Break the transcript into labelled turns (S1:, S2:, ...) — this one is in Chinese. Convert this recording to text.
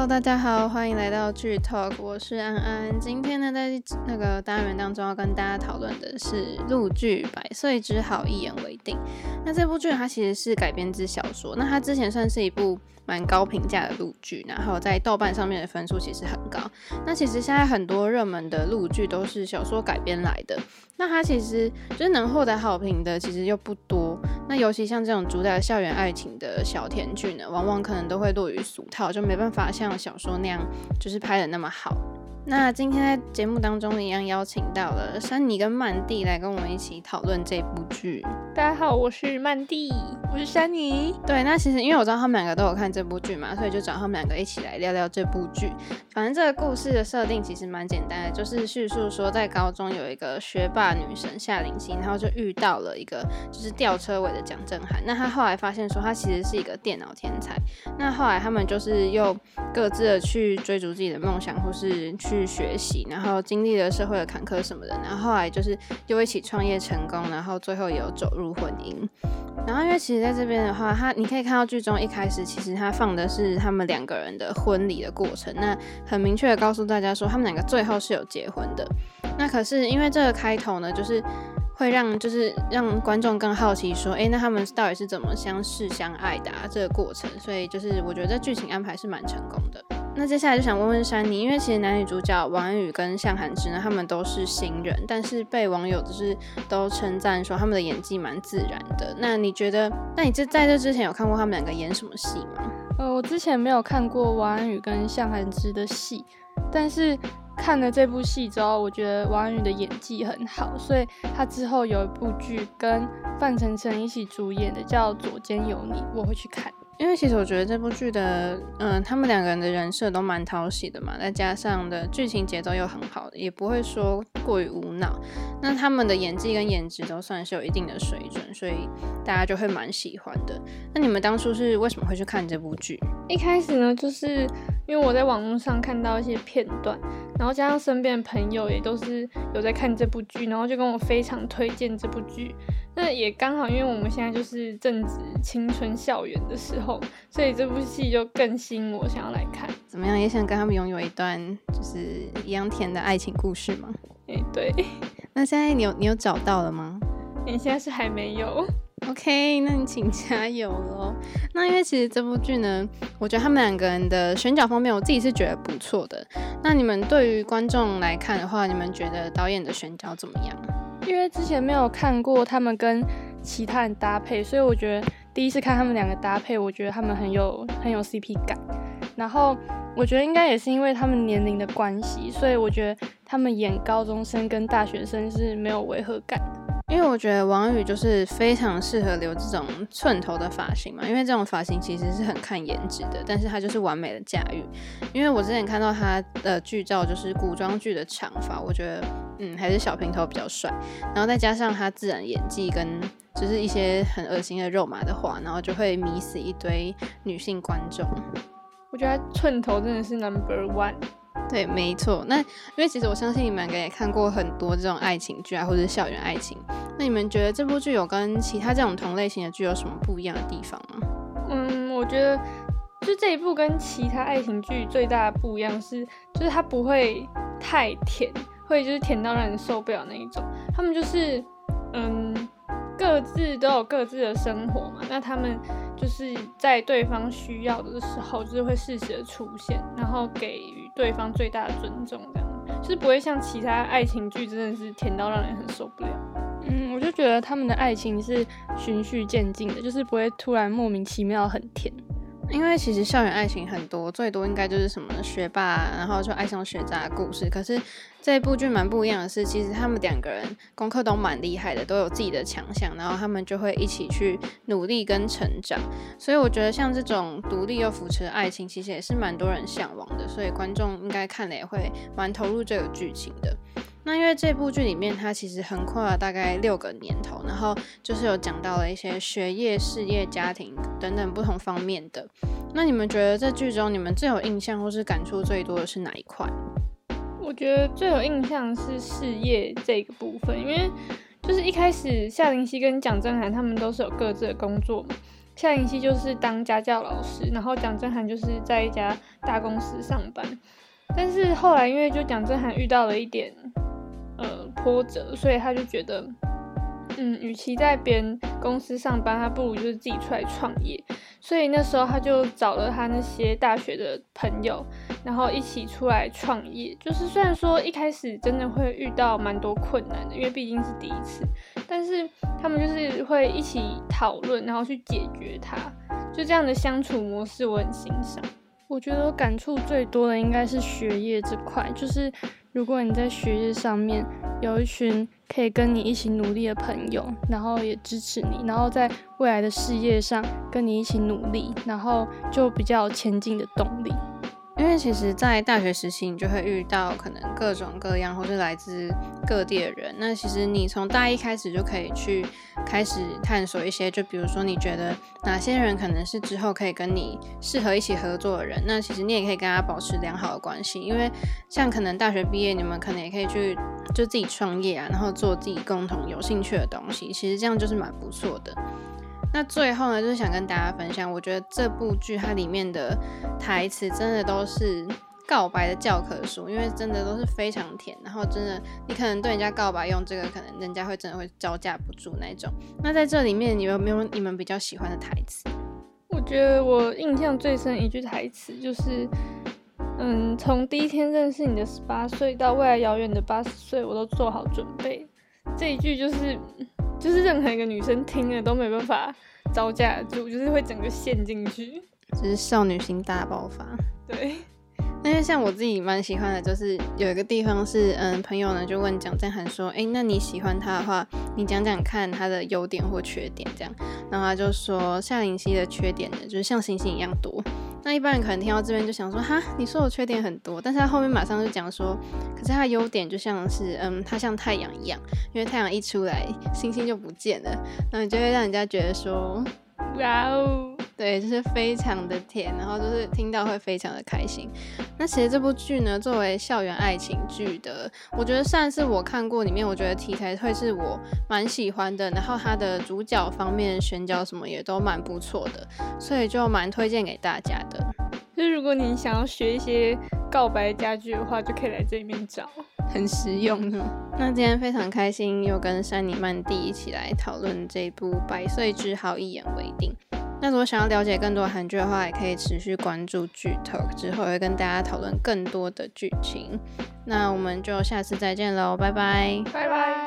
S1: Hello，大家好，欢迎来到剧 Talk，我是安安。今天呢，在那个单元当中要跟大家讨论的是陆剧《百岁之好，一言为定》。那这部剧它其实是改编自小说，那它之前算是一部蛮高评价的陆剧，然后在豆瓣上面的分数其实很高。那其实现在很多热门的陆剧都是小说改编来的，那它其实就是能获得好评的，其实又不多。那尤其像这种主打校园爱情的小甜剧呢，往往可能都会落于俗套，就没办法像小说那样，就是拍的那么好。那今天在节目当中一样邀请到了珊妮跟曼蒂来跟我们一起讨论这部剧。
S2: 大家好，我是曼蒂，我是珊妮。
S1: 对，那其实因为我知道他们两个都有看这部剧嘛，所以就找他们两个一起来聊聊这部剧。反正这个故事的设定其实蛮简单的，就是叙述说在高中有一个学霸女神夏林熙，然后就遇到了一个就是吊车尾的蒋正涵。那他后来发现说他其实是一个电脑天才。那后来他们就是又各自的去追逐自己的梦想，或是去。去学习，然后经历了社会的坎坷什么的，然后后来就是又一起创业成功，然后最后也有走入婚姻。然后因为其实在这边的话，他你可以看到剧中一开始其实他放的是他们两个人的婚礼的过程，那很明确的告诉大家说他们两个最后是有结婚的。那可是因为这个开头呢，就是会让就是让观众更好奇说，哎，那他们到底是怎么相识相爱的啊？这个过程，所以就是我觉得这剧情安排是蛮成功的。那接下来就想问问珊妮，因为其实男女主角王安宇跟向涵之呢，他们都是新人，但是被网友就是都称赞说他们的演技蛮自然的。那你觉得，那你这在这之前有看过他们两个演什么戏吗？
S2: 呃，我之前没有看过王安宇跟向涵之的戏，但是看了这部戏之后，我觉得王安宇的演技很好，所以他之后有一部剧跟范丞丞一起主演的叫《左肩有你》，我会去看。
S1: 因为其实我觉得这部剧的，嗯、他们两个人的人设都蛮讨喜的嘛，再加上的剧情节奏又很好，也不会说过于无脑。那他们的演技跟颜值都算是有一定的水准，所以大家就会蛮喜欢的。那你们当初是为什么会去看这部剧？
S2: 一开始呢，就是因为我在网络上看到一些片段，然后加上身边的朋友也都是有在看这部剧，然后就跟我非常推荐这部剧。那也刚好，因为我们现在就是正值青春校园的时候，所以这部戏就更吸引我想要来看。
S1: 怎么样，也想跟他们拥有一段就是一样甜的爱情故事吗？
S2: 哎、欸，对。
S1: 那现在你有你有找到了吗？
S2: 你、欸、现在是还没有。
S1: OK，那你请加油喽。那因为其实这部剧呢，我觉得他们两个人的选角方面，我自己是觉得不错的。那你们对于观众来看的话，你们觉得导演的选角怎么样？
S2: 因为之前没有看过他们跟其他人搭配，所以我觉得第一次看他们两个搭配，我觉得他们很有很有 CP 感。然后我觉得应该也是因为他们年龄的关系，所以我觉得他们演高中生跟大学生是没有违和感。
S1: 因为我觉得王宇就是非常适合留这种寸头的发型嘛，因为这种发型其实是很看颜值的，但是他就是完美的驾驭。因为我之前看到他的剧照，就是古装剧的长发，我觉得嗯还是小平头比较帅，然后再加上他自然演技跟就是一些很恶心的肉麻的话，然后就会迷死一堆女性观众。
S2: 我觉得寸头真的是 number one。
S1: 对，没错。那因为其实我相信你们两个也看过很多这种爱情剧啊，或者校园爱情。那你们觉得这部剧有跟其他这种同类型的剧有什么不一样的地方吗？
S2: 嗯，我觉得就这一部跟其他爱情剧最大的不一样是，就是它不会太甜，会就是甜到让人受不了那一种。他们就是嗯，各自都有各自的生活嘛，那他们。就是在对方需要的时候，就是会适时的出现，然后给予对方最大的尊重，这样就是不会像其他爱情剧真的是甜到让人很受不了。
S1: 嗯，我就觉得他们的爱情是循序渐进的，就是不会突然莫名其妙很甜。因为其实校园爱情很多，最多应该就是什么学霸，然后就爱上学渣的故事。可是这部剧蛮不一样的是，其实他们两个人功课都蛮厉害的，都有自己的强项，然后他们就会一起去努力跟成长。所以我觉得像这种独立又扶持的爱情，其实也是蛮多人向往的。所以观众应该看了也会蛮投入这个剧情的。那因为这部剧里面，它其实横跨了大概六个年头，然后就是有讲到了一些学业、事业、家庭等等不同方面的。那你们觉得这剧中你们最有印象或是感触最多的是哪一块？
S2: 我觉得最有印象是事业这个部分，因为就是一开始夏林熙跟蒋正涵他们都是有各自的工作嘛。夏林熙就是当家教老师，然后蒋正涵就是在一家大公司上班。但是后来因为就蒋正涵遇到了一点呃波折，所以他就觉得。嗯，与其在别人公司上班，他不如就是自己出来创业。所以那时候他就找了他那些大学的朋友，然后一起出来创业。就是虽然说一开始真的会遇到蛮多困难的，因为毕竟是第一次，但是他们就是会一起讨论，然后去解决它。就这样的相处模式，我很欣赏。
S1: 我觉得我感触最多的应该是学业这块，就是如果你在学业上面有一群可以跟你一起努力的朋友，然后也支持你，然后在未来的事业上跟你一起努力，然后就比较有前进的动力。因为其实，在大学时期，你就会遇到可能各种各样或是来自各地的人。那其实你从大一开始就可以去开始探索一些，就比如说你觉得哪些人可能是之后可以跟你适合一起合作的人，那其实你也可以跟他保持良好的关系。因为像可能大学毕业，你们可能也可以去就自己创业啊，然后做自己共同有兴趣的东西。其实这样就是蛮不错的。那最后呢，就是想跟大家分享，我觉得这部剧它里面的台词真的都是告白的教科书，因为真的都是非常甜，然后真的你可能对人家告白用这个，可能人家会真的会招架不住那种。那在这里面，你有没有你们比较喜欢的台词？
S2: 我觉得我印象最深一句台词就是，嗯，从第一天认识你的十八岁到未来遥远的八十岁，我都做好准备。这一句就是。就是任何一个女生听了都没办法招架住，就是会整个陷进去，
S1: 就是少女心大爆发。
S2: 对，
S1: 因为像我自己蛮喜欢的，就是有一个地方是，嗯，朋友呢就问蒋正涵说，哎、欸，那你喜欢他的话，你讲讲看他的优点或缺点，这样，然后他就说夏林熙的缺点呢，就是像星星一样多。那一般人可能听到这边就想说，哈，你说我缺点很多，但是他后面马上就讲说，可是他优点就像是，嗯，他像太阳一样，因为太阳一出来，星星就不见了，那你就会让人家觉得说，哇哦。对，就是非常的甜，然后就是听到会非常的开心。那其实这部剧呢，作为校园爱情剧的，我觉得算是我看过里面，我觉得题材会是我蛮喜欢的。然后它的主角方面选角什么也都蛮不错的，所以就蛮推荐给大家的。
S2: 就是如果你想要学一些告白家具的话，就可以来这里面找，
S1: 很实用。那今天非常开心，又跟珊妮曼蒂一起来讨论这部《百岁之好，一言为定》。那如果想要了解更多韩剧的话，也可以持续关注剧透之后会跟大家讨论更多的剧情。那我们就下次再见喽，拜拜，
S2: 拜拜。